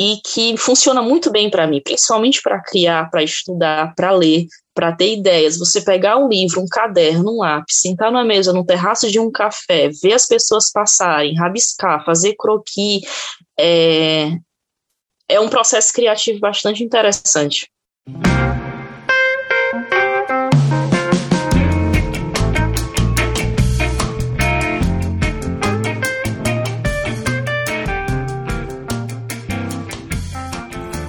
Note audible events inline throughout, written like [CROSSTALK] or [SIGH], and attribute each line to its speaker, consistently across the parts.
Speaker 1: e que funciona muito bem para mim, principalmente para criar, para estudar, para ler, para ter ideias. Você pegar um livro, um caderno, um lápis, sentar na mesa, no terraço de um café, ver as pessoas passarem, rabiscar, fazer croquis, é, é um processo criativo bastante interessante.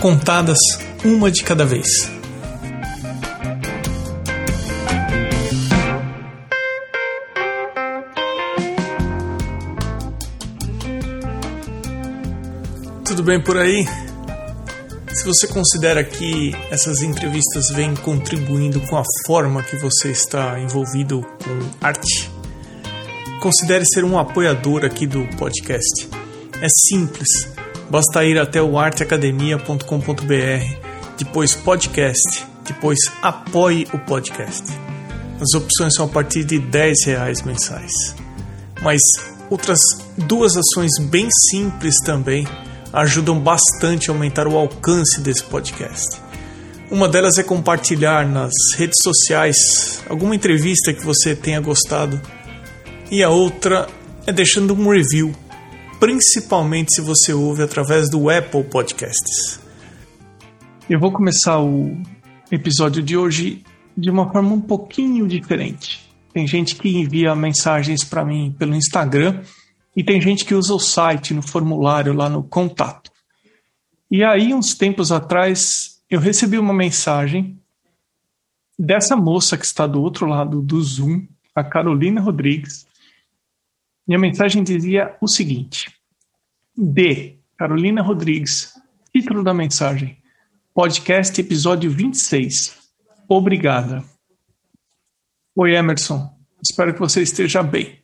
Speaker 2: contadas uma de cada vez. Tudo bem por aí? Se você considera que essas entrevistas vêm contribuindo com a forma que você está envolvido com arte, considere ser um apoiador aqui do podcast. É simples Basta ir até o arteacademia.com.br, depois podcast, depois apoie o podcast. As opções são a partir de 10 reais mensais. Mas outras duas ações bem simples também ajudam bastante a aumentar o alcance desse podcast. Uma delas é compartilhar nas redes sociais alguma entrevista que você tenha gostado, e a outra é deixando um review principalmente se você ouve através do Apple Podcasts. Eu vou começar o episódio de hoje de uma forma um pouquinho diferente. Tem gente que envia mensagens para mim pelo Instagram e tem gente que usa o site no formulário lá no contato. E aí, uns tempos atrás, eu recebi uma mensagem dessa moça que está do outro lado do Zoom, a Carolina Rodrigues, minha mensagem dizia o seguinte: D. Carolina Rodrigues. Título da mensagem: Podcast episódio 26. Obrigada. Oi, Emerson. Espero que você esteja bem.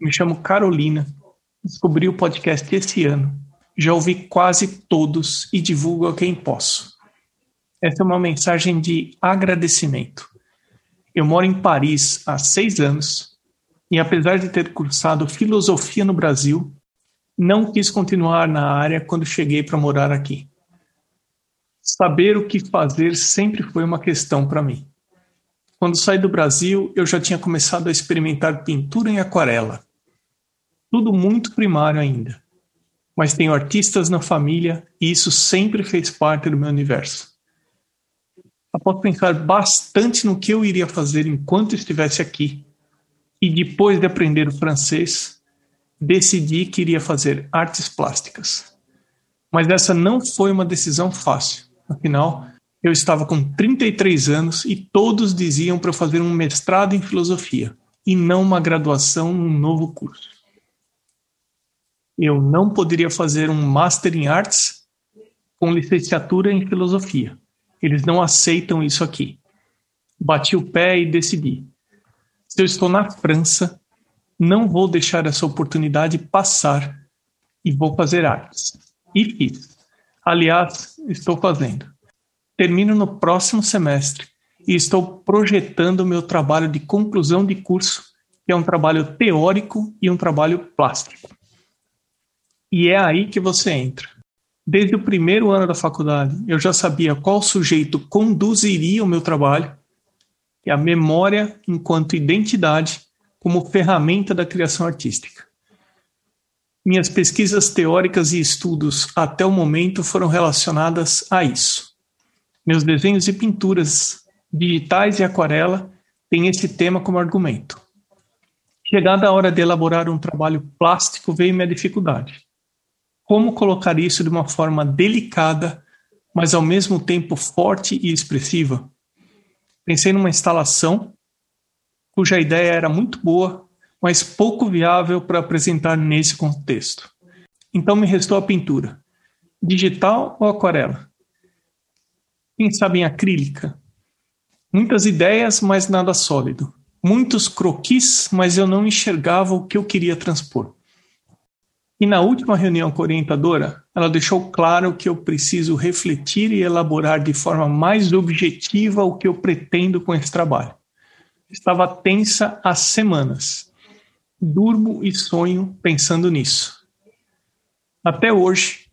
Speaker 2: Me chamo Carolina. Descobri o podcast esse ano. Já ouvi quase todos e divulgo a quem posso. Essa é uma mensagem de agradecimento. Eu moro em Paris há seis anos e apesar de ter cursado filosofia no Brasil, não quis continuar na área quando cheguei para morar aqui. Saber o que fazer sempre foi uma questão para mim. Quando saí do Brasil, eu já tinha começado a experimentar pintura em aquarela. Tudo muito primário ainda. Mas tenho artistas na família e isso sempre fez parte do meu universo. Após pensar bastante no que eu iria fazer enquanto estivesse aqui, e depois de aprender o francês, decidi que iria fazer artes plásticas. Mas essa não foi uma decisão fácil. Afinal, eu estava com 33 anos e todos diziam para fazer um mestrado em filosofia e não uma graduação num novo curso. Eu não poderia fazer um master em artes com licenciatura em filosofia. Eles não aceitam isso aqui. Bati o pé e decidi eu estou na França, não vou deixar essa oportunidade passar e vou fazer artes. E fiz. Aliás, estou fazendo. Termino no próximo semestre e estou projetando o meu trabalho de conclusão de curso, que é um trabalho teórico e um trabalho plástico. E é aí que você entra. Desde o primeiro ano da faculdade, eu já sabia qual sujeito conduziria o meu trabalho é a memória enquanto identidade como ferramenta da criação artística. Minhas pesquisas teóricas e estudos até o momento foram relacionadas a isso. Meus desenhos e pinturas digitais e aquarela têm esse tema como argumento. Chegada a hora de elaborar um trabalho plástico, veio minha dificuldade. Como colocar isso de uma forma delicada, mas ao mesmo tempo forte e expressiva? Pensei numa instalação cuja ideia era muito boa, mas pouco viável para apresentar nesse contexto. Então me restou a pintura. Digital ou aquarela? Quem sabe em acrílica? Muitas ideias, mas nada sólido. Muitos croquis, mas eu não enxergava o que eu queria transpor. E na última reunião com a orientadora, ela deixou claro que eu preciso refletir e elaborar de forma mais objetiva o que eu pretendo com esse trabalho. Estava tensa há semanas. Durmo e sonho pensando nisso. Até hoje,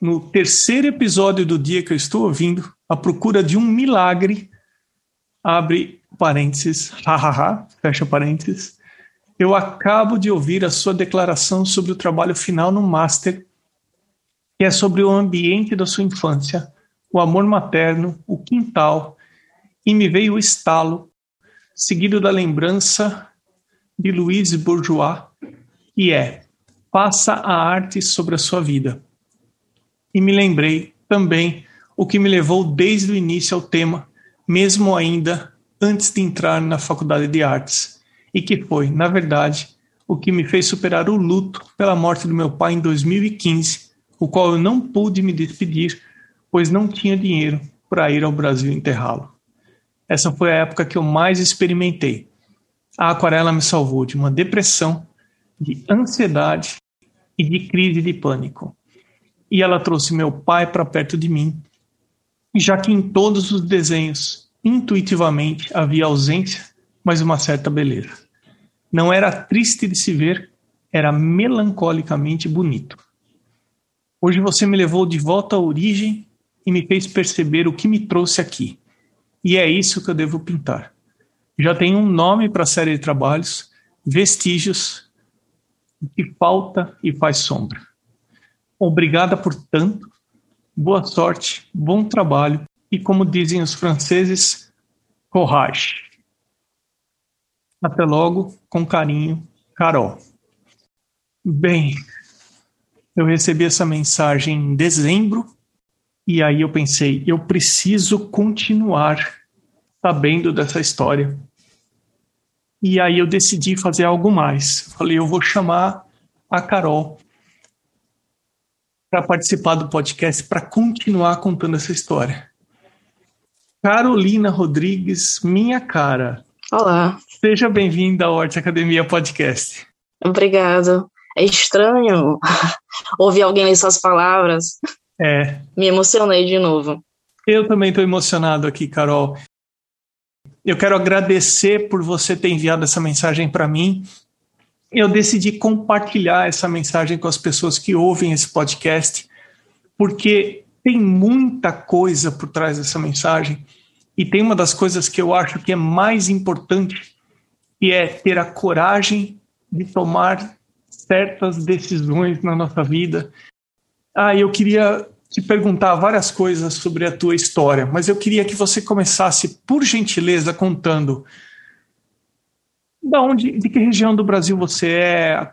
Speaker 2: no terceiro episódio do dia que eu estou ouvindo, a procura de um milagre, abre parênteses, [LAUGHS] hahaha, fecha parênteses, eu acabo de ouvir a sua declaração sobre o trabalho final no Master, que é sobre o ambiente da sua infância, o amor materno, o quintal, e me veio o estalo, seguido da lembrança de Louise Bourgeois, que é Faça a arte sobre a sua vida. E me lembrei também o que me levou desde o início ao tema, mesmo ainda antes de entrar na faculdade de artes e que foi, na verdade, o que me fez superar o luto pela morte do meu pai em 2015, o qual eu não pude me despedir, pois não tinha dinheiro para ir ao Brasil enterrá-lo. Essa foi a época que eu mais experimentei. A aquarela me salvou de uma depressão, de ansiedade e de crise de pânico. E ela trouxe meu pai para perto de mim, já que em todos os desenhos, intuitivamente, havia ausência, mas uma certa beleza. Não era triste de se ver, era melancolicamente bonito. Hoje você me levou de volta à origem e me fez perceber o que me trouxe aqui. E é isso que eu devo pintar. Já tenho um nome para a série de trabalhos: Vestígios, que falta e faz sombra. Obrigada por tanto, boa sorte, bom trabalho e, como dizem os franceses, courage. Até logo, com carinho, Carol. Bem, eu recebi essa mensagem em dezembro e aí eu pensei, eu preciso continuar sabendo dessa história. E aí eu decidi fazer algo mais. Falei, eu vou chamar a Carol para participar do podcast para continuar contando essa história. Carolina Rodrigues, minha cara,
Speaker 1: Olá.
Speaker 2: Seja bem-vinda ao Horta Academia Podcast.
Speaker 1: Obrigado. É estranho [LAUGHS] ouvir alguém ler suas palavras.
Speaker 2: É.
Speaker 1: Me emocionei de novo.
Speaker 2: Eu também estou emocionado aqui, Carol. Eu quero agradecer por você ter enviado essa mensagem para mim. Eu decidi compartilhar essa mensagem com as pessoas que ouvem esse podcast, porque tem muita coisa por trás dessa mensagem e tem uma das coisas que eu acho que é mais importante, que é ter a coragem de tomar certas decisões na nossa vida. Ah, eu queria te perguntar várias coisas sobre a tua história, mas eu queria que você começasse, por gentileza, contando da onde, de que região do Brasil você é,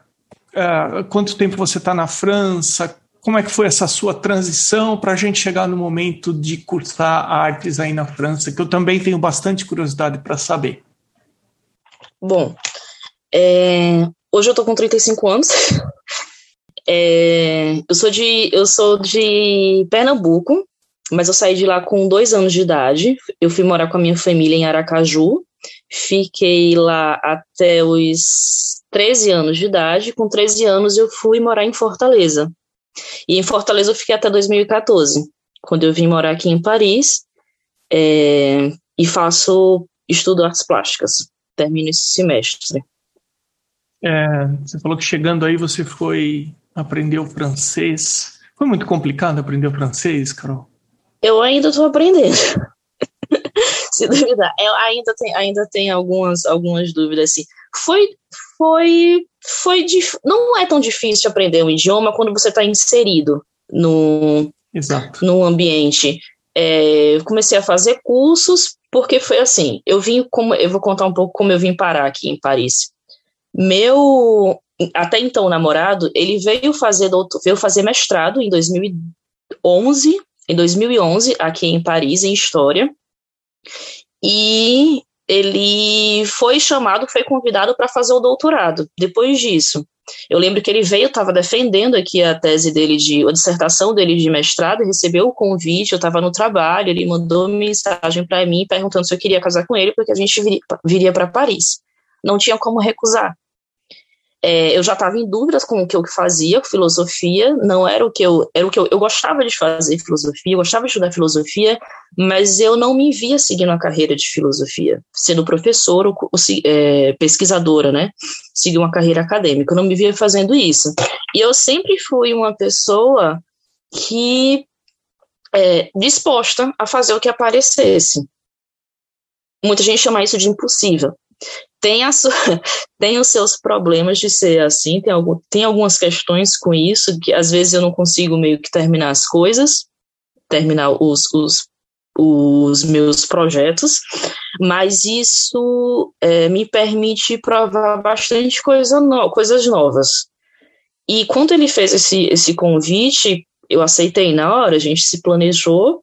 Speaker 2: uh, quanto tempo você está na França, como é que foi essa sua transição para a gente chegar no momento de cursar artes aí na França, que eu também tenho bastante curiosidade para saber.
Speaker 1: Bom, é, hoje eu estou com 35 anos. [LAUGHS] É, eu sou de eu sou de Pernambuco, mas eu saí de lá com dois anos de idade. Eu fui morar com a minha família em Aracaju. Fiquei lá até os 13 anos de idade. Com 13 anos eu fui morar em Fortaleza. E em Fortaleza eu fiquei até 2014, quando eu vim morar aqui em Paris é, e faço estudo artes plásticas. Termino esse semestre.
Speaker 2: É, você falou que chegando aí você foi aprender o francês. Foi muito complicado aprender o francês, Carol?
Speaker 1: Eu ainda estou aprendendo. [LAUGHS] Se duvidar, eu ainda tem, ainda tem algumas, algumas dúvidas assim. Foi, foi foi dif... não é tão difícil aprender um idioma quando você está inserido no,
Speaker 2: Exato.
Speaker 1: no ambiente. É, comecei a fazer cursos porque foi assim. Eu vim como eu vou contar um pouco como eu vim parar aqui em Paris. Meu até então namorado ele veio fazer doutor, veio fazer mestrado em 2011 em 2011 aqui em Paris em história e ele foi chamado, foi convidado para fazer o doutorado. Depois disso, eu lembro que ele veio, estava defendendo aqui a tese dele de, a dissertação dele de mestrado, recebeu o convite, eu estava no trabalho, ele mandou mensagem para mim perguntando se eu queria casar com ele, porque a gente viria, viria para Paris. Não tinha como recusar. É, eu já estava em dúvidas com o que eu fazia, filosofia, não era o que eu, era o que eu, eu gostava de fazer filosofia, eu gostava de estudar filosofia, mas eu não me via seguindo a carreira de filosofia, sendo professor ou, é, pesquisadora, né, seguir uma carreira acadêmica, eu não me via fazendo isso. E eu sempre fui uma pessoa que é, disposta a fazer o que aparecesse. Muita gente chama isso de impossível tem, a sua, [LAUGHS] tem os seus problemas de ser assim, tem, algum, tem algumas questões com isso, que às vezes eu não consigo meio que terminar as coisas, terminar os, os, os meus projetos, mas isso é, me permite provar bastante coisa no, coisas novas. E quando ele fez esse, esse convite, eu aceitei na hora, a gente se planejou,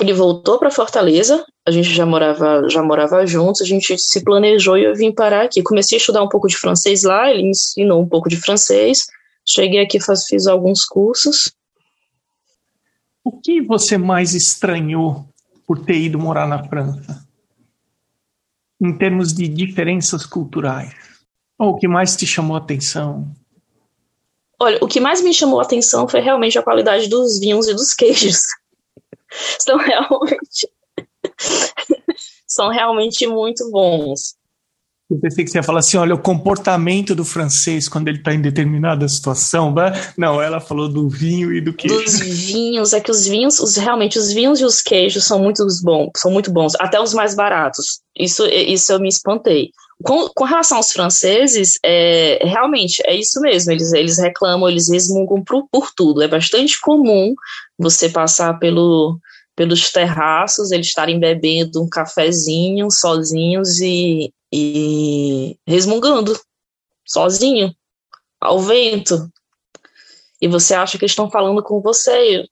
Speaker 1: ele voltou para Fortaleza, a gente já morava, já morava juntos, a gente se planejou e eu vim parar aqui. Comecei a estudar um pouco de francês lá, ele me ensinou um pouco de francês. Cheguei aqui, faz, fiz alguns cursos.
Speaker 2: O que você mais estranhou por ter ido morar na França? Em termos de diferenças culturais? Ou o que mais te chamou a atenção?
Speaker 1: Olha, o que mais me chamou a atenção foi realmente a qualidade dos vinhos e dos queijos. [LAUGHS] São realmente [LAUGHS] são realmente muito bons.
Speaker 2: Eu pensei que você ia falar assim, olha, o comportamento do francês quando ele está em determinada situação. Não, ela falou do vinho e do queijo.
Speaker 1: Dos vinhos, é que os vinhos, os, realmente, os vinhos e os queijos são muito bons, são muito bons, até os mais baratos. Isso, isso eu me espantei. Com, com relação aos franceses, é, realmente é isso mesmo. Eles, eles reclamam, eles resmungam por, por tudo. É bastante comum você passar pelo, pelos terraços, eles estarem bebendo um cafezinho sozinhos e, e resmungando sozinho, ao vento. E você acha que estão falando com você.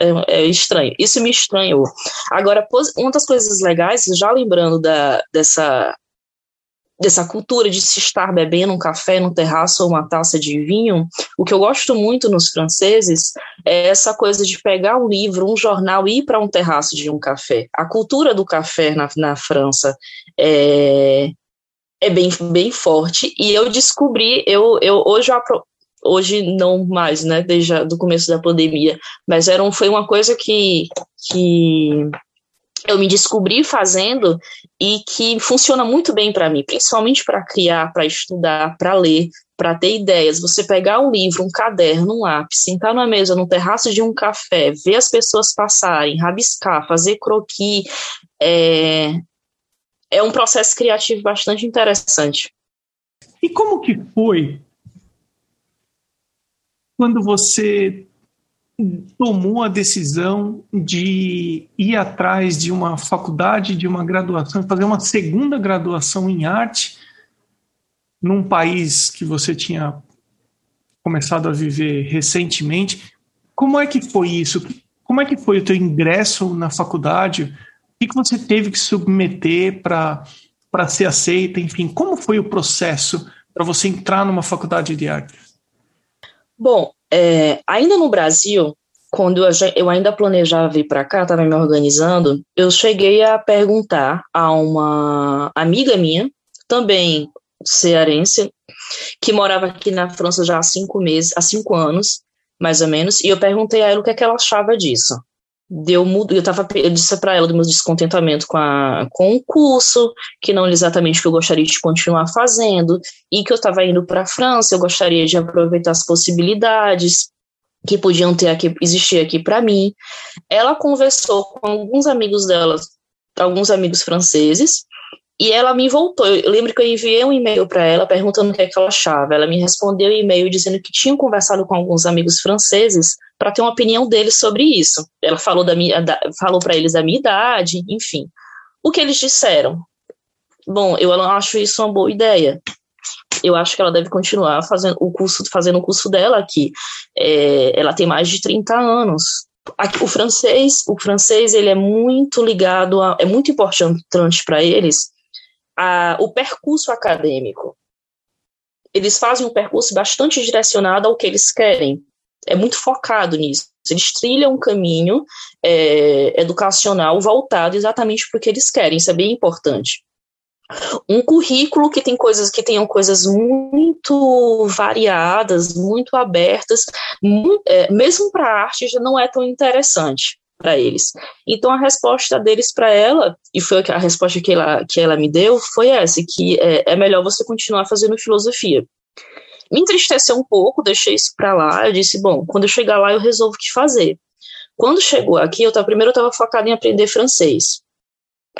Speaker 1: É, é, estranho. Isso me estranhou. Agora, uma das coisas legais, já lembrando da, dessa dessa cultura de se estar bebendo um café no terraço ou uma taça de vinho, o que eu gosto muito nos franceses é essa coisa de pegar um livro, um jornal e ir para um terraço de um café. A cultura do café na, na França é, é bem, bem forte e eu descobri, eu, eu hoje eu hoje não mais, né, desde o começo da pandemia, mas era um, foi uma coisa que, que eu me descobri fazendo e que funciona muito bem para mim, principalmente para criar, para estudar, para ler, para ter ideias. Você pegar um livro, um caderno, um lápis, sentar na mesa, no terraço de um café, ver as pessoas passarem, rabiscar, fazer croquis, é, é um processo criativo bastante interessante.
Speaker 2: E como que foi quando você tomou a decisão de ir atrás de uma faculdade, de uma graduação, fazer uma segunda graduação em arte num país que você tinha começado a viver recentemente. Como é que foi isso? Como é que foi o teu ingresso na faculdade? O que você teve que submeter para ser aceita? Enfim, como foi o processo para você entrar numa faculdade de arte?
Speaker 1: Bom, é, ainda no Brasil, quando eu, ainda planejava vir para cá, estava me organizando, eu cheguei a perguntar a uma amiga minha, também cearense, que morava aqui na França já há cinco meses, há cinco anos, mais ou menos, e eu perguntei a ela o que, é que ela achava disso. Deu, eu, tava, eu disse para ela do meu descontentamento com, a, com o curso, que não exatamente que eu gostaria de continuar fazendo, e que eu estava indo para a França, eu gostaria de aproveitar as possibilidades que podiam ter aqui, existir aqui para mim. Ela conversou com alguns amigos dela, alguns amigos franceses, e ela me voltou. Eu lembro que eu enviei um e-mail para ela perguntando o que, é que ela achava. Ela me respondeu um e-mail dizendo que tinham conversado com alguns amigos franceses para ter uma opinião deles sobre isso. Ela falou da minha, da, falou para eles a minha idade, enfim. O que eles disseram? Bom, eu não acho isso uma boa ideia. Eu acho que ela deve continuar fazendo o curso, fazendo o curso dela aqui. É, ela tem mais de 30 anos. Aqui, o francês, o francês ele é muito ligado a, é muito importante para eles a, o percurso acadêmico. Eles fazem um percurso bastante direcionado ao que eles querem. É muito focado nisso. Eles trilham um caminho é, educacional voltado exatamente para o que eles querem. Isso é bem importante um currículo que tem coisas que tenham coisas muito variadas, muito abertas, é, mesmo para a arte já não é tão interessante para eles. Então a resposta deles para ela, e foi a resposta que ela, que ela me deu, foi essa, que é, é melhor você continuar fazendo filosofia. Me entristeceu um pouco, deixei isso para lá, eu disse, bom, quando eu chegar lá eu resolvo o que fazer. Quando chegou aqui, eu tava, primeiro eu estava focado em aprender francês.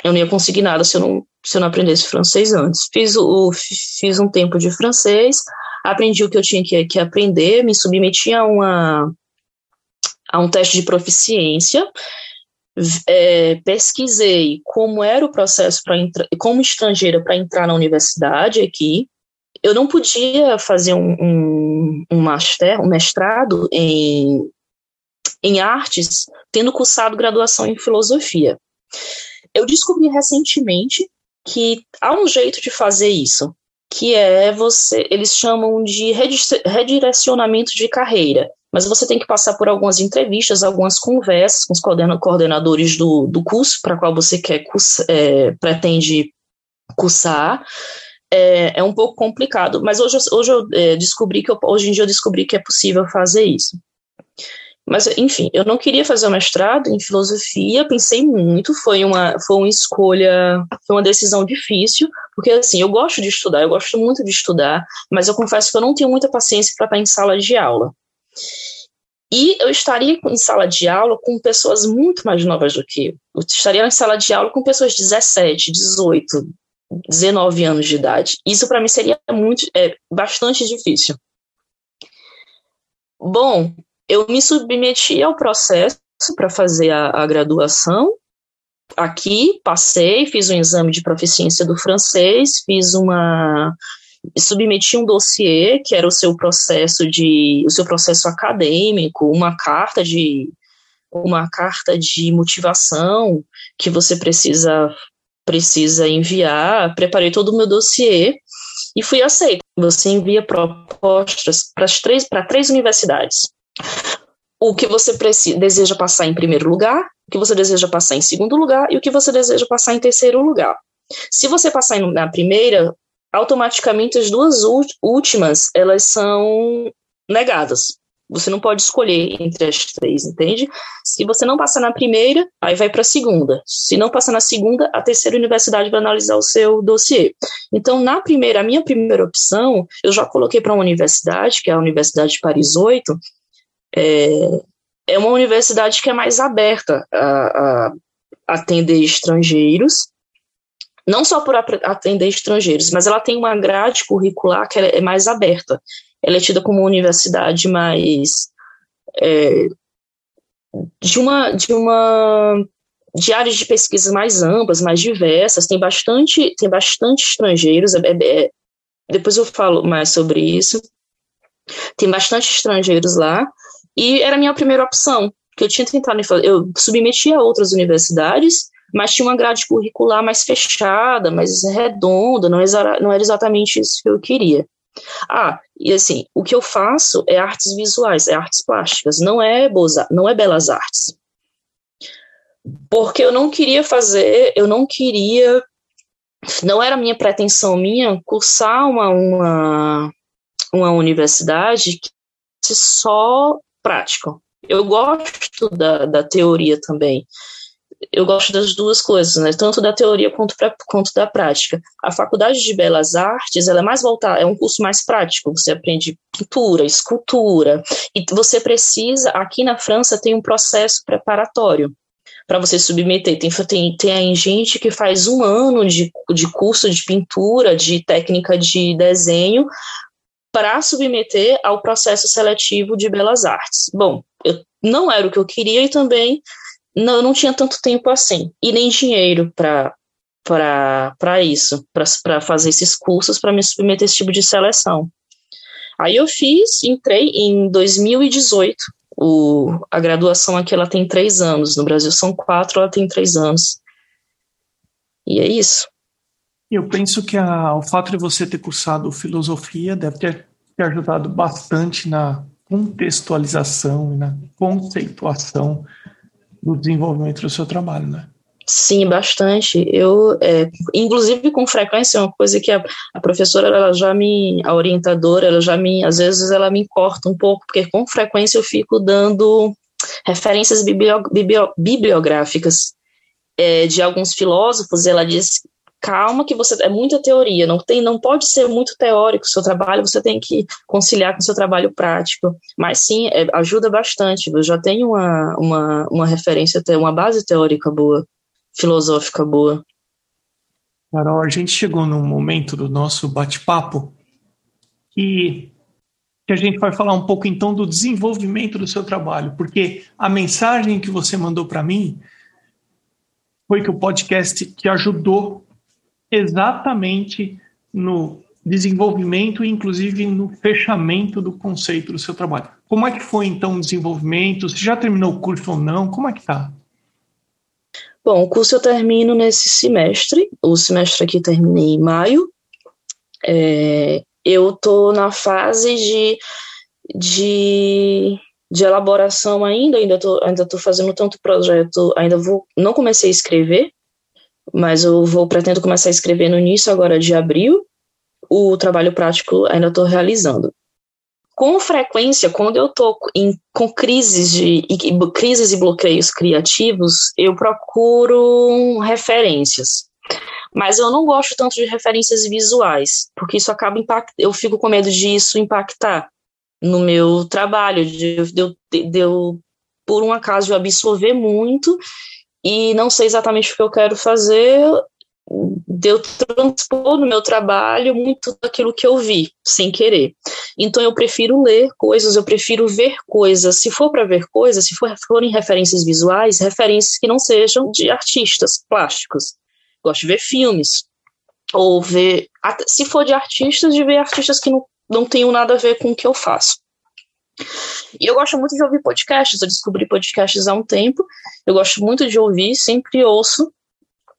Speaker 1: Eu não ia conseguir nada se eu não se eu não aprendesse francês antes. Fiz, o, fiz um tempo de francês, aprendi o que eu tinha que, que aprender, me submeti a, uma, a um teste de proficiência, é, pesquisei como era o processo para como estrangeira para entrar na universidade aqui. Eu não podia fazer um, um, um, master, um mestrado em, em artes, tendo cursado graduação em filosofia. Eu descobri recentemente que há um jeito de fazer isso, que é você, eles chamam de redirecionamento de carreira, mas você tem que passar por algumas entrevistas, algumas conversas com os coordenadores do, do curso para qual você quer é, pretende cursar. É, é, um pouco complicado, mas hoje, hoje eu é, descobri que eu, hoje em dia eu descobri que é possível fazer isso. Mas, enfim, eu não queria fazer o mestrado em filosofia, pensei muito, foi uma, foi uma escolha, foi uma decisão difícil, porque, assim, eu gosto de estudar, eu gosto muito de estudar, mas eu confesso que eu não tenho muita paciência para estar em sala de aula. E eu estaria em sala de aula com pessoas muito mais novas do que eu. Eu estaria em sala de aula com pessoas de 17, 18, 19 anos de idade. Isso para mim seria muito, é, bastante difícil. Bom, eu me submeti ao processo para fazer a, a, graduação. Aqui, passei, fiz um exame de proficiência do francês, fiz uma. Submeti um dossiê, que era o seu processo de. o seu processo acadêmico, uma carta de. uma carta de motivação que você precisa precisa enviar, preparei todo o meu dossiê e fui aceita. Você envia propostas para três, para três universidades o que você precisa, deseja passar em primeiro lugar, o que você deseja passar em segundo lugar e o que você deseja passar em terceiro lugar. Se você passar na primeira, automaticamente as duas últimas elas são negadas. Você não pode escolher entre as três, entende? Se você não passar na primeira, aí vai para a segunda. Se não passar na segunda, a terceira universidade vai analisar o seu dossiê. Então, na primeira, a minha primeira opção, eu já coloquei para uma universidade, que é a Universidade de Paris 8, é, é uma universidade que é mais aberta a, a atender estrangeiros, não só por atender estrangeiros, mas ela tem uma grade curricular que é mais aberta. Ela é tida como uma universidade mais é, de uma de uma de áreas de pesquisa mais amplas, mais diversas. Tem bastante tem bastante estrangeiros. É, é, é depois eu falo mais sobre isso. Tem bastante estrangeiros lá e era a minha primeira opção, que eu tinha tentado, eu submeti a outras universidades, mas tinha uma grade curricular mais fechada, mais redonda, não era, não era exatamente isso que eu queria. Ah, e assim, o que eu faço é artes visuais, é artes plásticas, não é, boza, não é belas artes. Porque eu não queria fazer, eu não queria, não era minha pretensão minha cursar uma, uma, uma universidade que só prático. Eu gosto da, da teoria também. Eu gosto das duas coisas, né? Tanto da teoria quanto, pra, quanto da prática. A faculdade de belas artes, ela é mais voltada, é um curso mais prático. Você aprende pintura, escultura, e você precisa. Aqui na França tem um processo preparatório para você submeter. Tem, tem, tem gente que faz um ano de, de curso de pintura, de técnica de desenho, para submeter ao processo seletivo de belas artes. Bom, eu, não era o que eu queria e também não, eu não tinha tanto tempo assim, e nem dinheiro para para isso, para fazer esses cursos, para me submeter a esse tipo de seleção. Aí eu fiz, entrei em 2018. O, a graduação aqui ela tem três anos, no Brasil são quatro, ela tem três anos. E é isso.
Speaker 2: Eu penso que a, o fato de você ter cursado filosofia deve ter, ter ajudado bastante na contextualização e na conceituação do desenvolvimento do seu trabalho, né?
Speaker 1: Sim, bastante. Eu, é, inclusive com frequência, é uma coisa que a, a, professora, ela já me, a orientadora, ela já me, às vezes ela me corta um pouco, porque com frequência eu fico dando referências biblio, biblio, bibliográficas é, de alguns filósofos, ela diz calma que você é muita teoria, não tem, não pode ser muito teórico o seu trabalho, você tem que conciliar com o seu trabalho prático. Mas sim, é, ajuda bastante. Eu já tenho uma, uma, uma referência, uma base teórica boa, filosófica boa.
Speaker 2: Carol, a gente chegou num momento do nosso bate-papo que, que a gente vai falar um pouco então do desenvolvimento do seu trabalho, porque a mensagem que você mandou para mim foi que o podcast te ajudou exatamente no desenvolvimento e inclusive no fechamento do conceito do seu trabalho. Como é que foi então o desenvolvimento? Você já terminou o curso ou não? Como é que tá?
Speaker 1: Bom, o curso eu termino nesse semestre. O semestre aqui terminei em maio. É, eu estou na fase de, de, de elaboração ainda, ainda estou ainda tô fazendo tanto projeto, ainda vou, não comecei a escrever, mas eu vou pretendo começar a escrever no início agora de abril. O trabalho prático ainda estou realizando. Com frequência, quando eu estou com crises de crises e bloqueios criativos, eu procuro referências. Mas eu não gosto tanto de referências visuais, porque isso acaba impact... eu fico com medo disso impactar no meu trabalho, de, de, de, de eu, por um acaso, absorver muito e não sei exatamente o que eu quero fazer, de eu transpor no meu trabalho muito daquilo que eu vi, sem querer. Então eu prefiro ler coisas, eu prefiro ver coisas. Se for para ver coisas, se for, forem referências visuais, referências que não sejam de artistas plásticos. Gosto de ver filmes. Ou ver. Se for de artistas, de ver artistas que não, não tenham nada a ver com o que eu faço. E eu gosto muito de ouvir podcasts, eu descobri podcasts há um tempo, eu gosto muito de ouvir, sempre ouço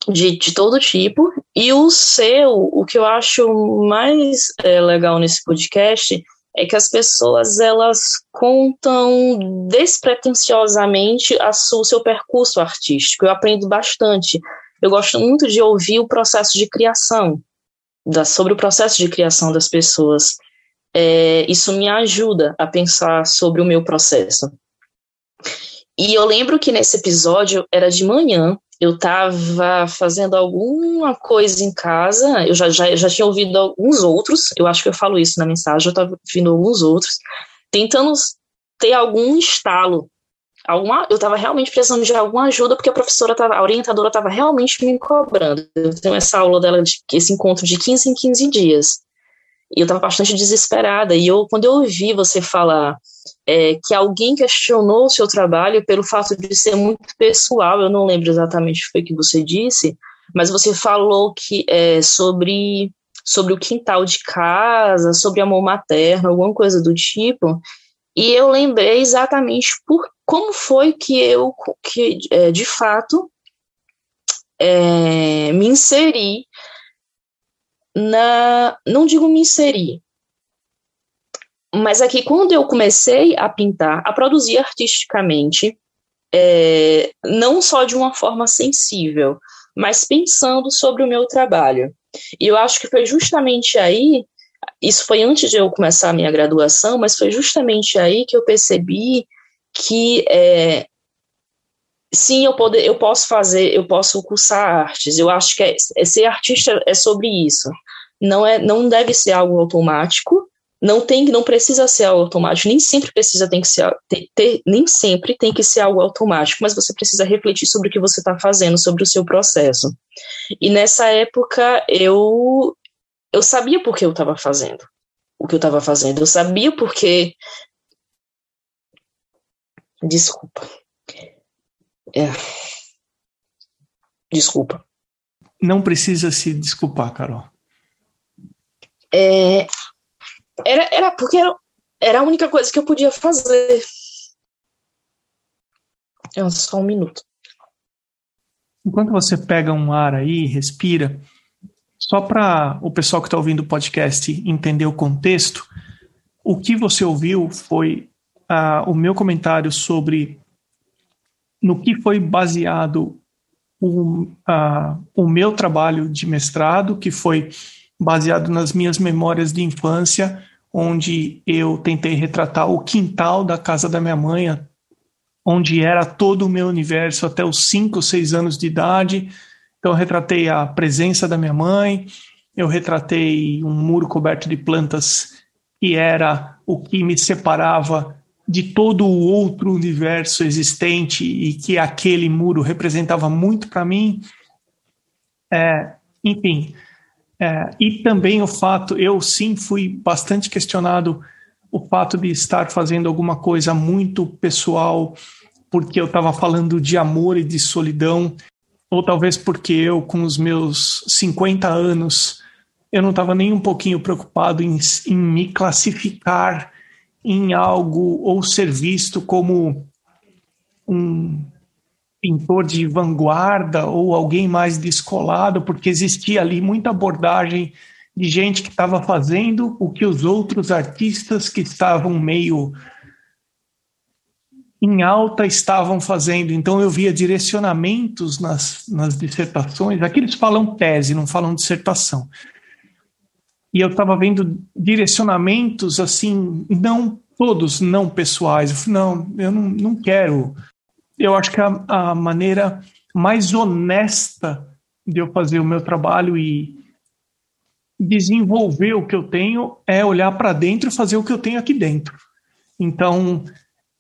Speaker 1: de, de todo tipo. E o seu, o que eu acho mais é, legal nesse podcast é que as pessoas elas contam despretensiosamente a o seu percurso artístico. Eu aprendo bastante. Eu gosto muito de ouvir o processo de criação, da, sobre o processo de criação das pessoas é, isso me ajuda a pensar sobre o meu processo. E eu lembro que nesse episódio era de manhã, eu estava fazendo alguma coisa em casa, eu já, já, já tinha ouvido alguns outros, eu acho que eu falo isso na mensagem, eu estava ouvindo alguns outros, tentando ter algum estalo. Alguma, eu estava realmente precisando de alguma ajuda, porque a professora, tava, a orientadora estava realmente me cobrando. Eu tenho essa aula dela, de, esse encontro de 15 em 15 dias. E eu estava bastante desesperada. E eu, quando eu ouvi você falar é, que alguém questionou o seu trabalho pelo fato de ser muito pessoal, eu não lembro exatamente o que foi que você disse, mas você falou que é, sobre sobre o quintal de casa, sobre amor materno, alguma coisa do tipo. E eu lembrei exatamente por como foi que eu, que, é, de fato, é, me inseri na. Não digo me inserir, mas aqui, quando eu comecei a pintar, a produzir artisticamente, é, não só de uma forma sensível, mas pensando sobre o meu trabalho. E eu acho que foi justamente aí, isso foi antes de eu começar a minha graduação, mas foi justamente aí que eu percebi que é, sim, eu, poder, eu posso fazer, eu posso cursar artes. Eu acho que é, é, ser artista é sobre isso. Não é, não deve ser algo automático. Não tem, não precisa ser algo automático. Nem sempre precisa tem que ser, ter, ter, nem sempre tem que ser algo automático. Mas você precisa refletir sobre o que você está fazendo, sobre o seu processo. E nessa época eu eu sabia por que eu estava fazendo o que eu estava fazendo. Eu sabia porque Desculpa. É. Desculpa.
Speaker 2: Não precisa se desculpar, Carol.
Speaker 1: É, era, era porque era, era a única coisa que eu podia fazer. É só um minuto.
Speaker 2: Enquanto você pega um ar aí, respira, só para o pessoal que está ouvindo o podcast entender o contexto, o que você ouviu foi uh, o meu comentário sobre no que foi baseado o, uh, o meu trabalho de mestrado, que foi baseado nas minhas memórias de infância, onde eu tentei retratar o quintal da casa da minha mãe, onde era todo o meu universo até os 5, 6 anos de idade. Então, eu retratei a presença da minha mãe, eu retratei um muro coberto de plantas que era o que me separava de todo o outro universo existente e que aquele muro representava muito para mim. É, enfim, é, e também o fato, eu sim fui bastante questionado o fato de estar fazendo alguma coisa muito pessoal, porque eu estava falando de amor e de solidão, ou talvez porque eu, com os meus 50 anos, eu não estava nem um pouquinho preocupado em, em me classificar em algo ou ser visto como um pintor de vanguarda ou alguém mais descolado, porque existia ali muita abordagem de gente que estava fazendo o que os outros artistas que estavam meio em alta estavam fazendo. Então eu via direcionamentos nas, nas dissertações. Aqui eles falam tese, não falam dissertação e eu estava vendo direcionamentos assim, não todos não pessoais. Eu falei, não, eu não, não quero. Eu acho que a, a maneira mais honesta de eu fazer o meu trabalho e desenvolver o que eu tenho é olhar para dentro e fazer o que eu tenho aqui dentro. Então,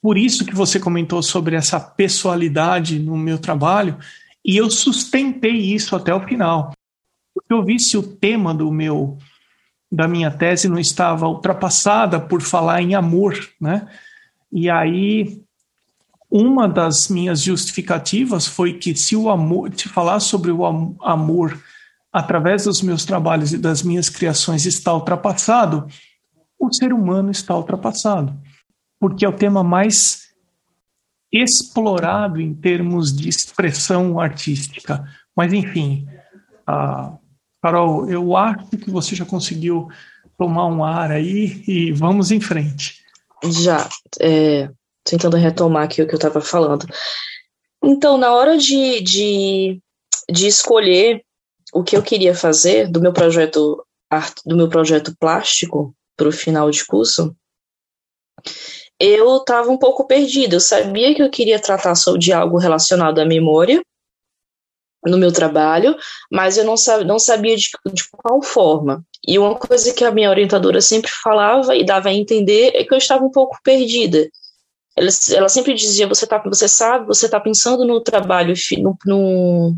Speaker 2: por isso que você comentou sobre essa pessoalidade no meu trabalho, e eu sustentei isso até o final. Porque eu vi se o tema do meu da minha tese não estava ultrapassada por falar em amor, né? E aí uma das minhas justificativas foi que se o amor, se falar sobre o amor através dos meus trabalhos e das minhas criações está ultrapassado, o ser humano está ultrapassado, porque é o tema mais explorado em termos de expressão artística. Mas enfim, a Carol, eu acho que você já conseguiu tomar um ar aí e vamos em frente.
Speaker 1: Já, é, tentando retomar aqui o que eu estava falando. Então, na hora de, de, de escolher o que eu queria fazer do meu projeto do meu projeto plástico para o final de curso, eu estava um pouco perdida. Eu sabia que eu queria tratar de algo relacionado à memória, no meu trabalho, mas eu não, não sabia de, de qual forma. E uma coisa que a minha orientadora sempre falava e dava a entender é que eu estava um pouco perdida. Ela, ela sempre dizia: você, tá, você sabe, você está pensando no trabalho, no, no,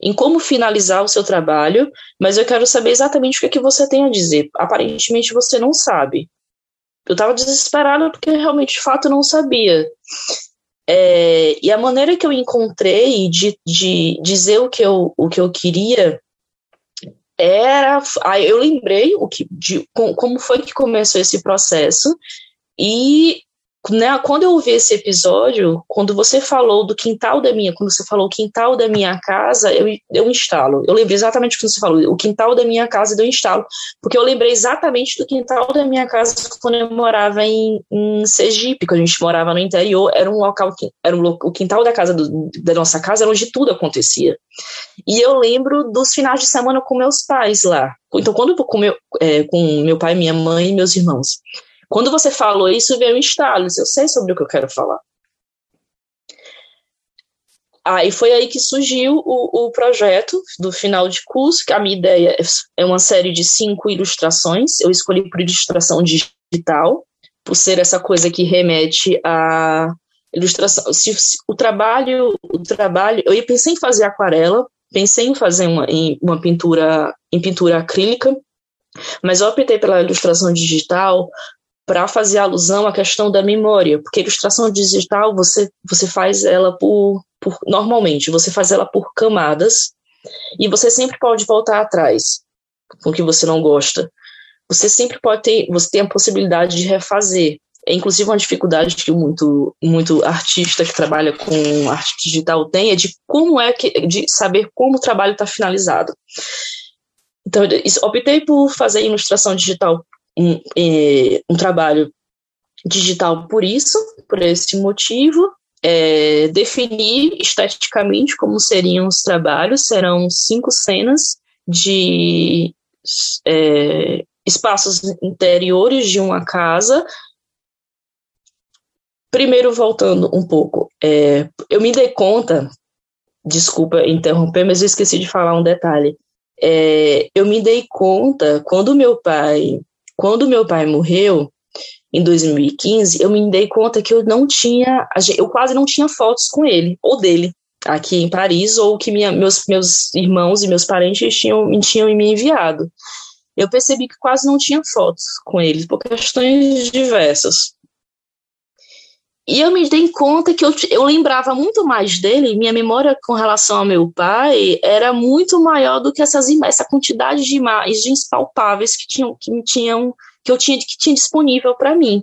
Speaker 1: em como finalizar o seu trabalho, mas eu quero saber exatamente o que, é que você tem a dizer. Aparentemente você não sabe. Eu estava desesperada porque realmente, de fato, não sabia. É, e a maneira que eu encontrei de, de dizer o que eu, o que eu queria era. Aí eu lembrei o que, de, como foi que começou esse processo, e né, quando eu ouvi esse episódio, quando você falou do quintal da minha, quando você falou quintal da minha casa, eu, eu instalo. Eu lembrei exatamente o que você falou, o quintal da minha casa eu instalo, porque eu lembrei exatamente do quintal da minha casa quando eu morava em, em Sergipe, quando a gente morava no interior, era um local era um, o quintal da casa do, da nossa casa era onde tudo acontecia. E eu lembro dos finais de semana com meus pais lá. Então, quando com meu, é, com meu pai, minha mãe e meus irmãos. Quando você falou isso, veio um estalo. Eu sei sobre o que eu quero falar. E foi aí que surgiu o, o projeto do final de curso, que a minha ideia é uma série de cinco ilustrações. Eu escolhi por ilustração digital, por ser essa coisa que remete a ilustração. Se, se, o trabalho, o trabalho, eu pensei em fazer aquarela, pensei em fazer uma, em uma pintura em pintura acrílica, mas eu optei pela ilustração digital para fazer alusão à questão da memória, porque ilustração digital você, você faz ela por, por normalmente você faz ela por camadas e você sempre pode voltar atrás com o que você não gosta. Você sempre pode ter, você tem a possibilidade de refazer. É inclusive uma dificuldade que muito muito artista que trabalha com arte digital tem é de como é que de saber como o trabalho está finalizado. então, optei por fazer ilustração digital, um, um trabalho digital por isso, por esse motivo. É, definir esteticamente como seriam os trabalhos, serão cinco cenas de é, espaços interiores de uma casa. Primeiro, voltando um pouco, é, eu me dei conta, desculpa interromper, mas eu esqueci de falar um detalhe. É, eu me dei conta quando meu pai, quando meu pai morreu em 2015, eu me dei conta que eu não tinha, eu quase não tinha fotos com ele ou dele aqui em Paris ou que minha, meus, meus irmãos e meus parentes tinham, tinham me enviado eu percebi que quase não tinha fotos com ele, por questões diversas. E eu me dei conta que eu, eu lembrava muito mais dele, minha memória com relação ao meu pai era muito maior do que essas essa quantidade de imagens palpáveis que tinham que me tinham que eu tinha que tinha disponível para mim.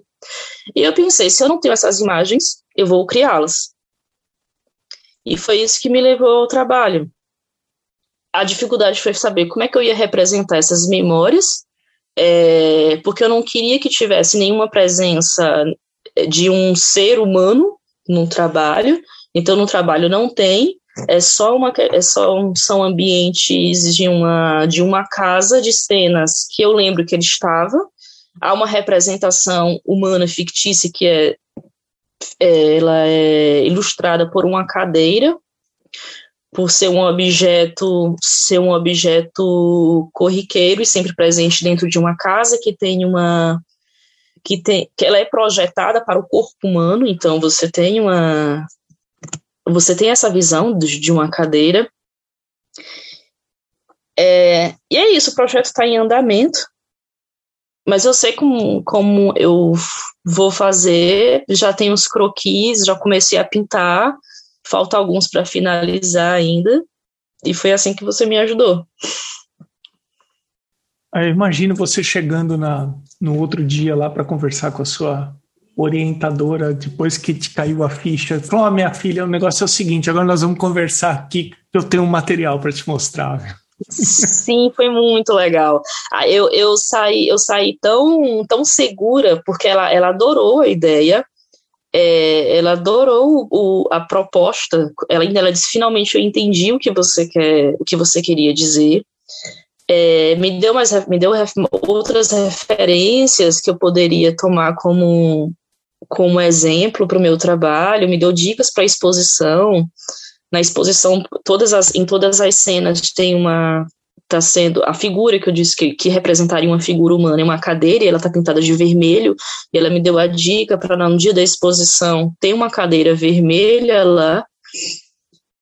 Speaker 1: E eu pensei, se eu não tenho essas imagens, eu vou criá-las. E foi isso que me levou ao trabalho a dificuldade foi saber como é que eu ia representar essas memórias, é, porque eu não queria que tivesse nenhuma presença de um ser humano no trabalho. Então, no trabalho não tem, é só uma é só são ambientes de uma de uma casa de cenas que eu lembro que ele estava. Há uma representação humana fictícia que é, é ela é ilustrada por uma cadeira por ser um objeto ser um objeto corriqueiro e sempre presente dentro de uma casa que tem uma que tem que ela é projetada para o corpo humano então você tem uma você tem essa visão de, uma cadeira é, e é isso o projeto está em andamento mas eu sei como, como eu vou fazer já tenho os croquis já comecei a pintar falta alguns para finalizar ainda, e foi assim que você me ajudou.
Speaker 2: Eu imagino você chegando na, no outro dia lá para conversar com a sua orientadora, depois que te caiu a ficha. Falou: oh, minha filha, o negócio é o seguinte, agora nós vamos conversar aqui, eu tenho um material para te mostrar.
Speaker 1: Sim, foi muito legal. Ah, eu, eu saí, eu saí tão, tão segura, porque ela, ela adorou a ideia é, ela adorou o, a proposta. Ela ela disse: finalmente eu entendi o que você quer, o que você queria dizer. É, me deu mais, me deu outras referências que eu poderia tomar como como exemplo para o meu trabalho. Me deu dicas para exposição. Na exposição, todas as, em todas as cenas tem uma está sendo a figura que eu disse que, que representaria uma figura humana é uma cadeira e ela está pintada de vermelho e ela me deu a dica para no dia da exposição ter uma cadeira vermelha lá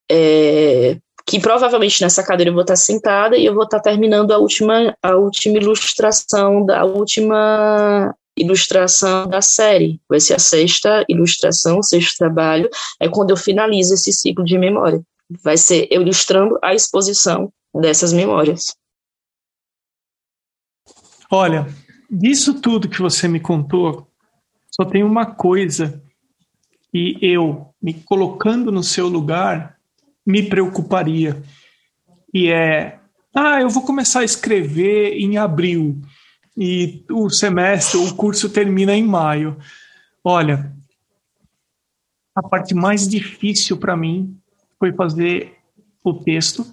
Speaker 1: é, que provavelmente nessa cadeira eu vou estar sentada e eu vou estar terminando a última a última ilustração da última ilustração da série. Vai ser a sexta ilustração o sexto trabalho. É quando eu finalizo esse ciclo de memória. Vai ser eu ilustrando a exposição dessas memórias.
Speaker 2: Olha, disso tudo que você me contou, só tem uma coisa que eu, me colocando no seu lugar, me preocuparia. E é, ah, eu vou começar a escrever em abril e o semestre, o curso termina em maio. Olha, a parte mais difícil para mim foi fazer o texto,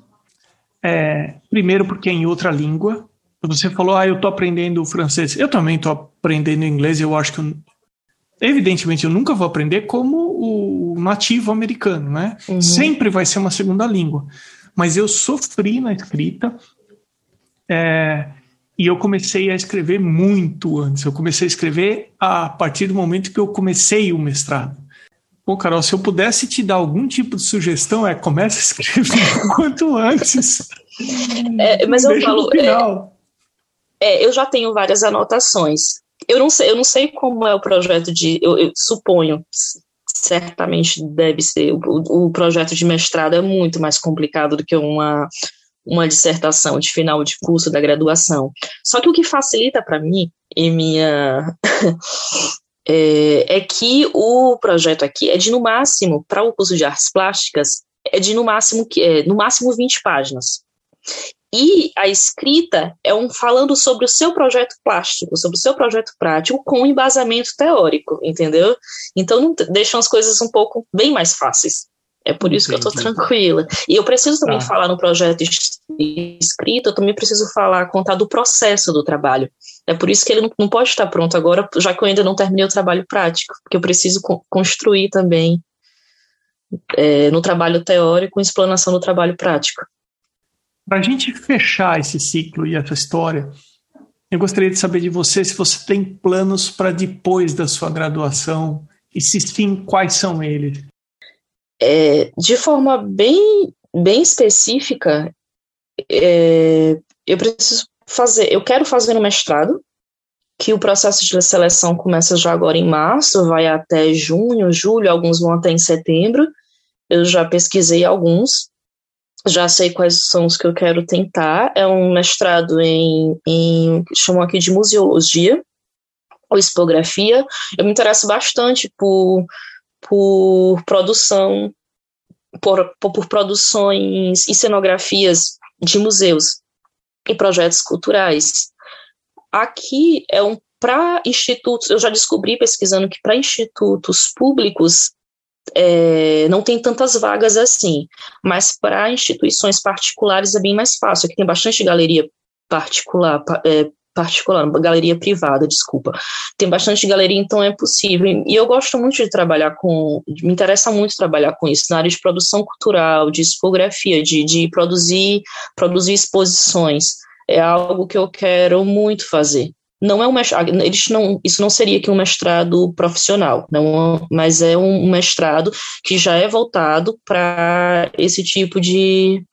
Speaker 2: é, primeiro porque é em outra língua. Você falou, ah, eu estou aprendendo francês. Eu também estou aprendendo inglês. Eu acho que, eu, evidentemente, eu nunca vou aprender como o nativo americano, né? Uhum. Sempre vai ser uma segunda língua. Mas eu sofri na escrita. É, e eu comecei a escrever muito antes. Eu comecei a escrever a partir do momento que eu comecei o mestrado. Pô, Carol, se eu pudesse te dar algum tipo de sugestão, é comece a escrever [LAUGHS] quanto antes.
Speaker 1: É, mas eu falo. É, é, eu já tenho várias anotações. Eu não sei, eu não sei como é o projeto de. Eu, eu suponho, certamente deve ser. O, o, projeto de mestrado é muito mais complicado do que uma, uma dissertação de final de curso da graduação. Só que o que facilita para mim e minha [LAUGHS] é, é que o projeto aqui é de no máximo, para o curso de artes plásticas, é de no máximo, é, no máximo 20 páginas. E a escrita é um falando sobre o seu projeto plástico, sobre o seu projeto prático com embasamento teórico, entendeu? Então deixam as coisas um pouco bem mais fáceis. É por isso Entendi. que eu estou tranquila. E eu preciso também tá. falar no projeto escrito, eu também preciso falar, contar do processo do trabalho. É por isso que ele não, não pode estar pronto agora, já que eu ainda não terminei o trabalho prático, porque eu preciso co construir também é, no trabalho teórico, explanação do trabalho prático.
Speaker 2: Para a gente fechar esse ciclo e essa história, eu gostaria de saber de você se você tem planos para depois da sua graduação e se sim, quais são eles?
Speaker 1: É, de forma bem, bem específica, é, eu preciso fazer, eu quero fazer um mestrado, que o processo de seleção começa já agora em março, vai até junho, julho, alguns vão até em setembro. Eu já pesquisei alguns, já sei quais são os que eu quero tentar. É um mestrado em, em chamam aqui de museologia ou expografia. Eu me interesso bastante por, por produção, por, por, produções e cenografias de museus e projetos culturais. Aqui é um para institutos, eu já descobri pesquisando que para institutos públicos é, não tem tantas vagas assim, mas para instituições particulares é bem mais fácil. Aqui tem bastante galeria particular, é, particular, galeria privada, desculpa. Tem bastante galeria, então é possível. E eu gosto muito de trabalhar com, me interessa muito trabalhar com isso, na área de produção cultural, de expografia, de, de produzir, produzir exposições. É algo que eu quero muito fazer. Não é um mestrado, eles não, isso não seria que um mestrado profissional, não, mas é um mestrado que já é voltado para esse tipo de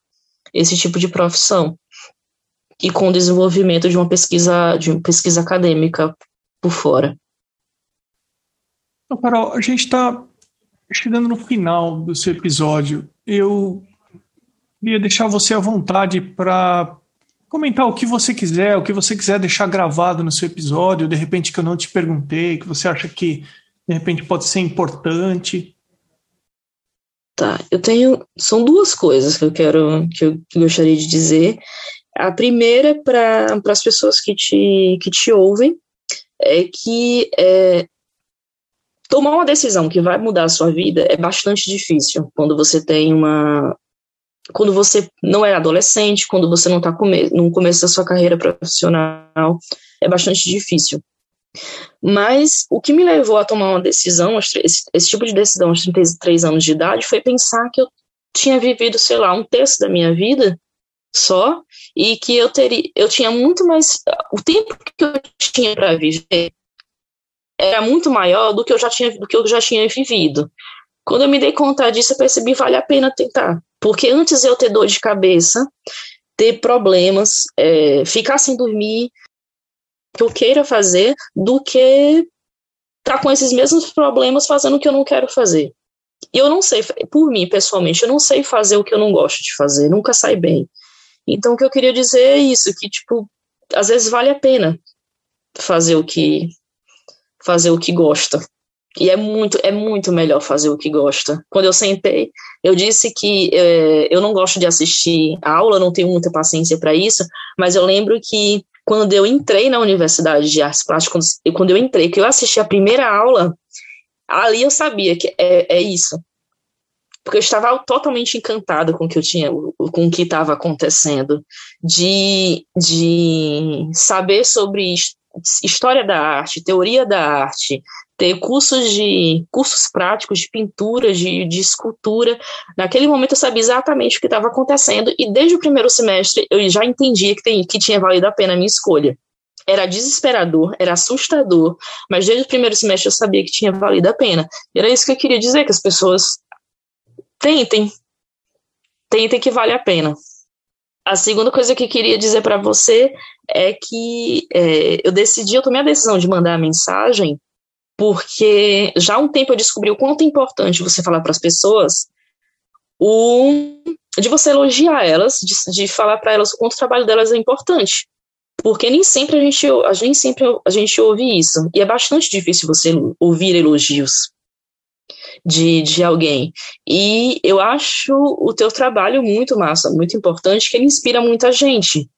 Speaker 1: esse tipo de profissão e com o desenvolvimento de uma pesquisa de uma pesquisa acadêmica por fora.
Speaker 2: Então, Carol, a gente está chegando no final do seu episódio. Eu queria deixar você à vontade para comentar o que você quiser, o que você quiser deixar gravado no seu episódio, de repente que eu não te perguntei, que você acha que de repente pode ser importante.
Speaker 1: Tá, eu tenho. São duas coisas que eu quero, que eu gostaria de dizer. A primeira, para as pessoas que te, que te ouvem, é que é, tomar uma decisão que vai mudar a sua vida é bastante difícil quando você tem uma. Quando você não é adolescente, quando você não está no começo da sua carreira profissional, é bastante difícil. Mas o que me levou a tomar uma decisão, esse, esse tipo de decisão aos 33 anos de idade, foi pensar que eu tinha vivido, sei lá, um terço da minha vida só e que eu teria, eu tinha muito mais o tempo que eu tinha para viver era muito maior do que eu já tinha do que eu já tinha vivido. Quando eu me dei conta disso, eu percebi que vale a pena tentar, porque antes eu ter dor de cabeça, ter problemas, é, ficar sem dormir, que eu queira fazer, do que estar tá com esses mesmos problemas fazendo o que eu não quero fazer. E eu não sei, por mim, pessoalmente, eu não sei fazer o que eu não gosto de fazer, nunca sai bem. Então, o que eu queria dizer é isso, que, tipo, às vezes vale a pena fazer o que fazer o que gosta. E é muito, é muito melhor fazer o que gosta. Quando eu sentei, eu disse que é, eu não gosto de assistir aula, não tenho muita paciência para isso, mas eu lembro que quando eu entrei na Universidade de Artes Plásticas, quando, quando eu entrei, que eu assisti a primeira aula, ali eu sabia que é, é isso porque eu estava totalmente encantada com o que eu tinha, com o que estava acontecendo, de, de saber sobre história da arte, teoria da arte, ter cursos de cursos práticos de pintura, de, de escultura. Naquele momento eu sabia exatamente o que estava acontecendo e desde o primeiro semestre eu já entendia que, tem, que tinha valido a pena a minha escolha. Era desesperador, era assustador, mas desde o primeiro semestre eu sabia que tinha valido a pena. E era isso que eu queria dizer, que as pessoas tentem. Tentem que vale a pena. A segunda coisa que eu queria dizer para você é que é, eu decidi, eu tomei a decisão de mandar a mensagem porque já há um tempo eu descobri o quanto é importante você falar para as pessoas o, de você elogiar elas, de, de falar para elas o quanto o trabalho delas é importante. Porque nem sempre a gente, a gente, sempre a gente ouve isso. E é bastante difícil você ouvir elogios. de, de alguém. E eu acho o teu trabalho muito massa, muito importante, que ele inspira muita gente.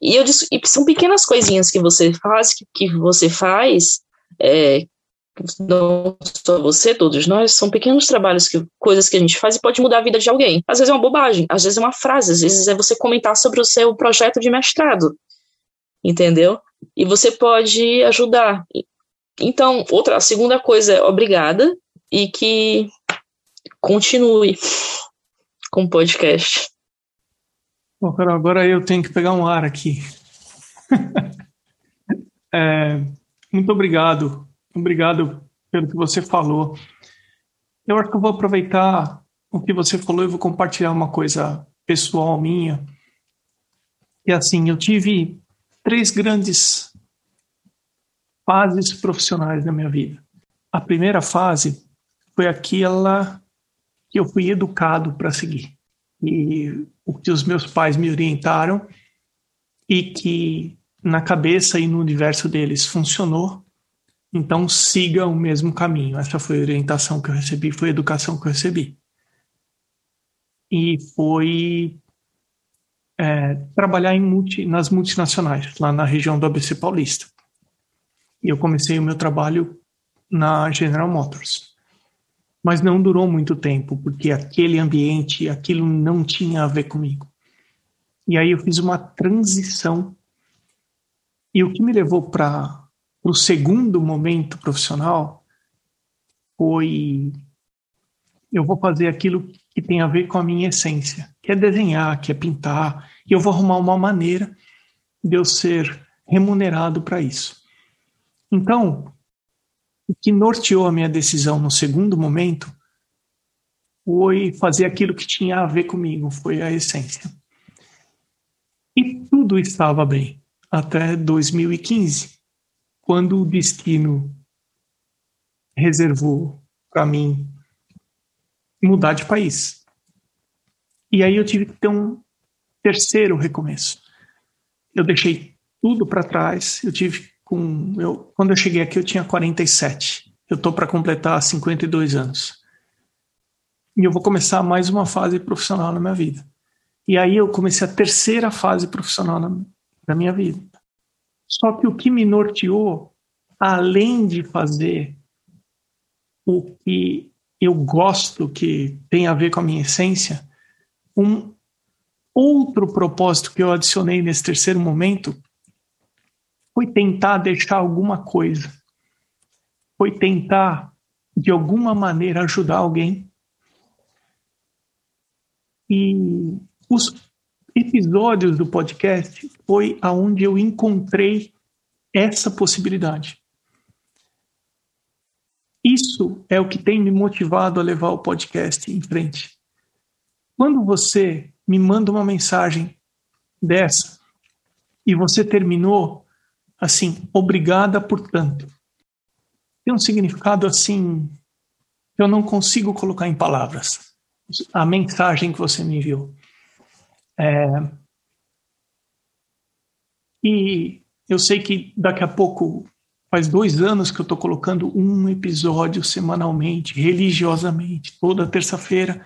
Speaker 1: E, eu, e são pequenas coisinhas que você faz, que, que você faz, é, não só você, todos nós, são pequenos trabalhos, que, coisas que a gente faz e pode mudar a vida de alguém. Às vezes é uma bobagem, às vezes é uma frase, às vezes é você comentar sobre o seu projeto de mestrado, entendeu? E você pode ajudar. Então, outra, a segunda coisa é obrigada e que continue com o podcast.
Speaker 2: Bom, Carol, agora eu tenho que pegar um ar aqui. [LAUGHS] é, muito obrigado. Obrigado pelo que você falou. Eu acho que eu vou aproveitar o que você falou e vou compartilhar uma coisa pessoal minha. E assim, eu tive três grandes fases profissionais na minha vida. A primeira fase foi aquela que eu fui educado para seguir. E o que os meus pais me orientaram e que na cabeça e no universo deles funcionou, então siga o mesmo caminho. Essa foi a orientação que eu recebi, foi a educação que eu recebi. E foi é, trabalhar em multi, nas multinacionais, lá na região do ABC Paulista. E eu comecei o meu trabalho na General Motors mas não durou muito tempo, porque aquele ambiente, aquilo não tinha a ver comigo. E aí eu fiz uma transição. E o que me levou para o segundo momento profissional foi eu vou fazer aquilo que tem a ver com a minha essência, que é desenhar, que é pintar, e eu vou arrumar uma maneira de eu ser remunerado para isso. Então, o que norteou a minha decisão no segundo momento foi fazer aquilo que tinha a ver comigo, foi a essência. E tudo estava bem até 2015, quando o destino reservou para mim mudar de país. E aí eu tive que ter um terceiro recomeço. Eu deixei tudo para trás, eu tive com eu quando eu cheguei aqui eu tinha 47. Eu tô para completar 52 anos. E eu vou começar mais uma fase profissional na minha vida. E aí eu comecei a terceira fase profissional na, na minha vida. Só que o que me norteou, além de fazer o que eu gosto, que tem a ver com a minha essência, um outro propósito que eu adicionei nesse terceiro momento foi tentar deixar alguma coisa, foi tentar, de alguma maneira, ajudar alguém. E os episódios do podcast foi aonde eu encontrei essa possibilidade. Isso é o que tem me motivado a levar o podcast em frente. Quando você me manda uma mensagem dessa e você terminou assim, obrigada por tanto. Tem um significado assim eu não consigo colocar em palavras. A mensagem que você me enviou. É... E eu sei que daqui a pouco faz dois anos que eu estou colocando um episódio semanalmente, religiosamente, toda terça-feira.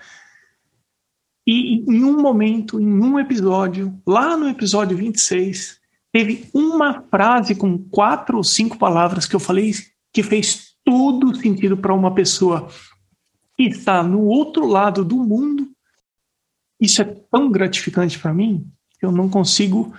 Speaker 2: E em um momento, em um episódio, lá no episódio 26, teve uma frase com quatro ou cinco palavras que eu falei que fez todo sentido para uma pessoa que está no outro lado do mundo. Isso é tão gratificante para mim eu não consigo.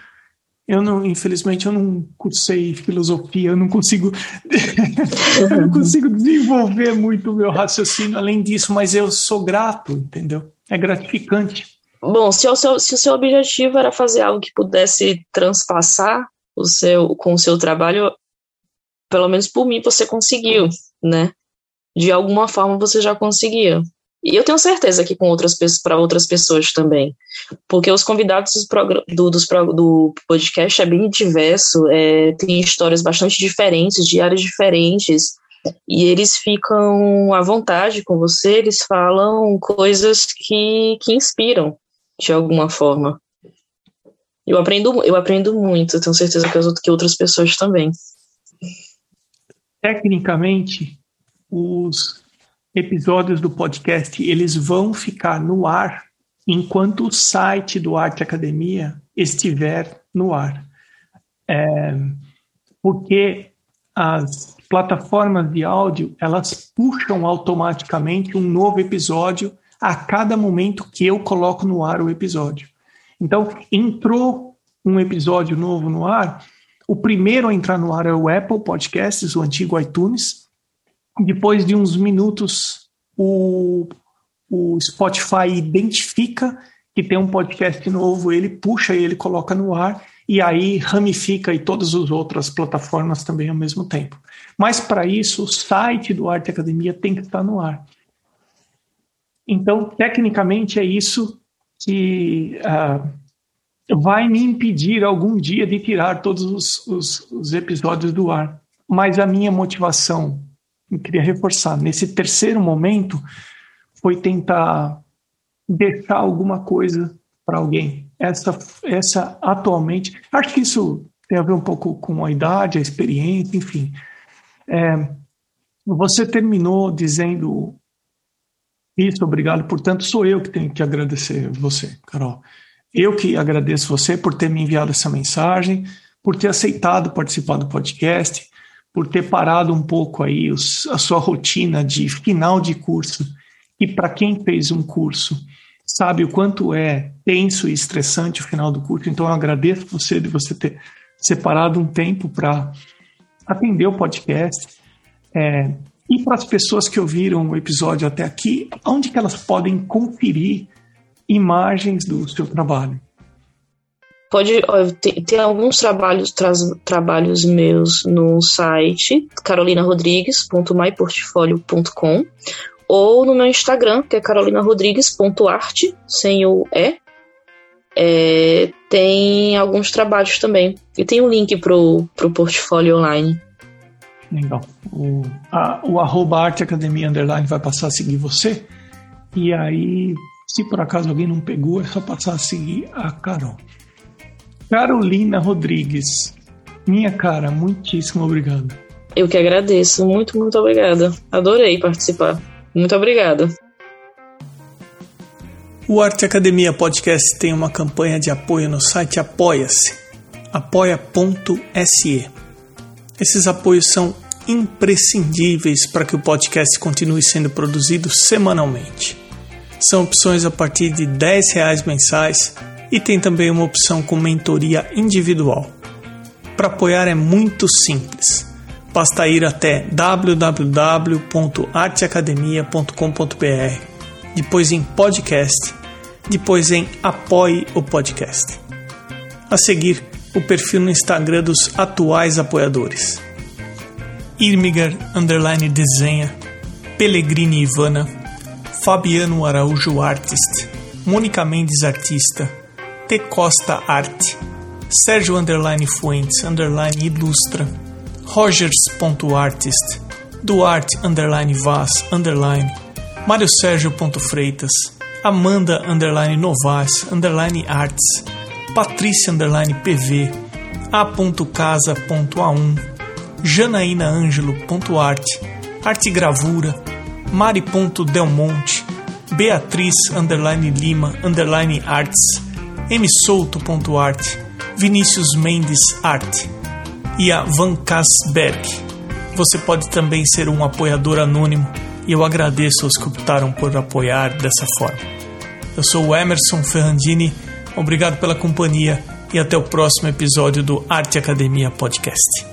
Speaker 2: Eu não, infelizmente, eu não cursei filosofia, eu não consigo, [LAUGHS] eu não consigo desenvolver muito o meu raciocínio além disso, mas eu sou grato, entendeu? É gratificante.
Speaker 1: Bom, se o, seu, se o seu objetivo era fazer algo que pudesse transpassar o seu, com o seu trabalho, pelo menos por mim você conseguiu, né? De alguma forma você já conseguiu. E eu tenho certeza que com outras para outras pessoas também. Porque os convidados do, do podcast é bem diverso, é, tem histórias bastante diferentes, de áreas diferentes, e eles ficam à vontade com você, eles falam coisas que, que inspiram de alguma forma. Eu aprendo, eu aprendo muito, tenho certeza que, as, que outras pessoas também.
Speaker 2: Tecnicamente, os episódios do podcast eles vão ficar no ar enquanto o site do Arte Academia estiver no ar. É, porque as plataformas de áudio elas puxam automaticamente um novo episódio a cada momento que eu coloco no ar o episódio. Então, entrou um episódio novo no ar, o primeiro a entrar no ar é o Apple Podcasts, o antigo iTunes. Depois de uns minutos, o, o Spotify identifica que tem um podcast novo, ele puxa e ele coloca no ar e aí ramifica e todas as outras plataformas também ao mesmo tempo. Mas para isso, o site do Arte Academia tem que estar no ar. Então, tecnicamente, é isso que uh, vai me impedir algum dia de tirar todos os, os, os episódios do ar. Mas a minha motivação, eu queria reforçar, nesse terceiro momento, foi tentar deixar alguma coisa para alguém. Essa, essa atualmente, acho que isso tem a ver um pouco com a idade, a experiência, enfim. É, você terminou dizendo isso, obrigado. Portanto, sou eu que tenho que agradecer você, Carol. Eu que agradeço você por ter me enviado essa mensagem, por ter aceitado participar do podcast, por ter parado um pouco aí os, a sua rotina de final de curso. E para quem fez um curso, sabe o quanto é tenso e estressante o final do curso. Então, eu agradeço você de você ter separado um tempo para atender o podcast. É, e para as pessoas que ouviram o episódio até aqui, onde que elas podem conferir imagens do seu trabalho?
Speaker 1: Pode tem, tem alguns trabalhos tra, trabalhos meus no site carolinarodrigues.myportfolio.com ou no meu Instagram, que é carolinarodrigues.arte, sem o E. É, tem alguns trabalhos também. E tem um link pro, pro portfólio online.
Speaker 2: Legal. O, a, o arroba Arte Academia Underline vai passar a seguir você. E aí, se por acaso alguém não pegou, é só passar a seguir a Carol. Carolina Rodrigues. Minha cara, muitíssimo obrigado.
Speaker 1: Eu que agradeço. Muito, muito obrigada. Adorei participar. Muito obrigada.
Speaker 2: O Arte Academia Podcast tem uma campanha de apoio no site Apoia-se, apoia.se. Esses apoios são imprescindíveis para que o podcast continue sendo produzido semanalmente. São opções a partir de R$ reais mensais e tem também uma opção com mentoria individual. Para apoiar é muito simples. Basta ir até www.arteacademia.com.br, depois em podcast, depois em apoie o podcast. A seguir, o perfil no Instagram dos atuais apoiadores. Irmiger underline desenha, Pellegrini Ivana, Fabiano Araújo Artist, Mônica Mendes Artista, T. Costa Arte, Sérgio underline Fuentes underline Ilustra, Rogers.artist, Duarte underline Vaz underline, Mário Sérgio.freitas, Amanda underline Novas underline Arts, Patrícia underline PV, A.casa.a1, janaínaangelo.arte, arte gravura, mari.delmonte, beatriz underline lima underline arts, msouto.arte, Vinícius Mendes Arte e a Van Kassberg. Você pode também ser um apoiador anônimo e eu agradeço aos que optaram por apoiar dessa forma. Eu sou o Emerson Ferrandini, obrigado pela companhia e até o próximo episódio do Arte Academia Podcast.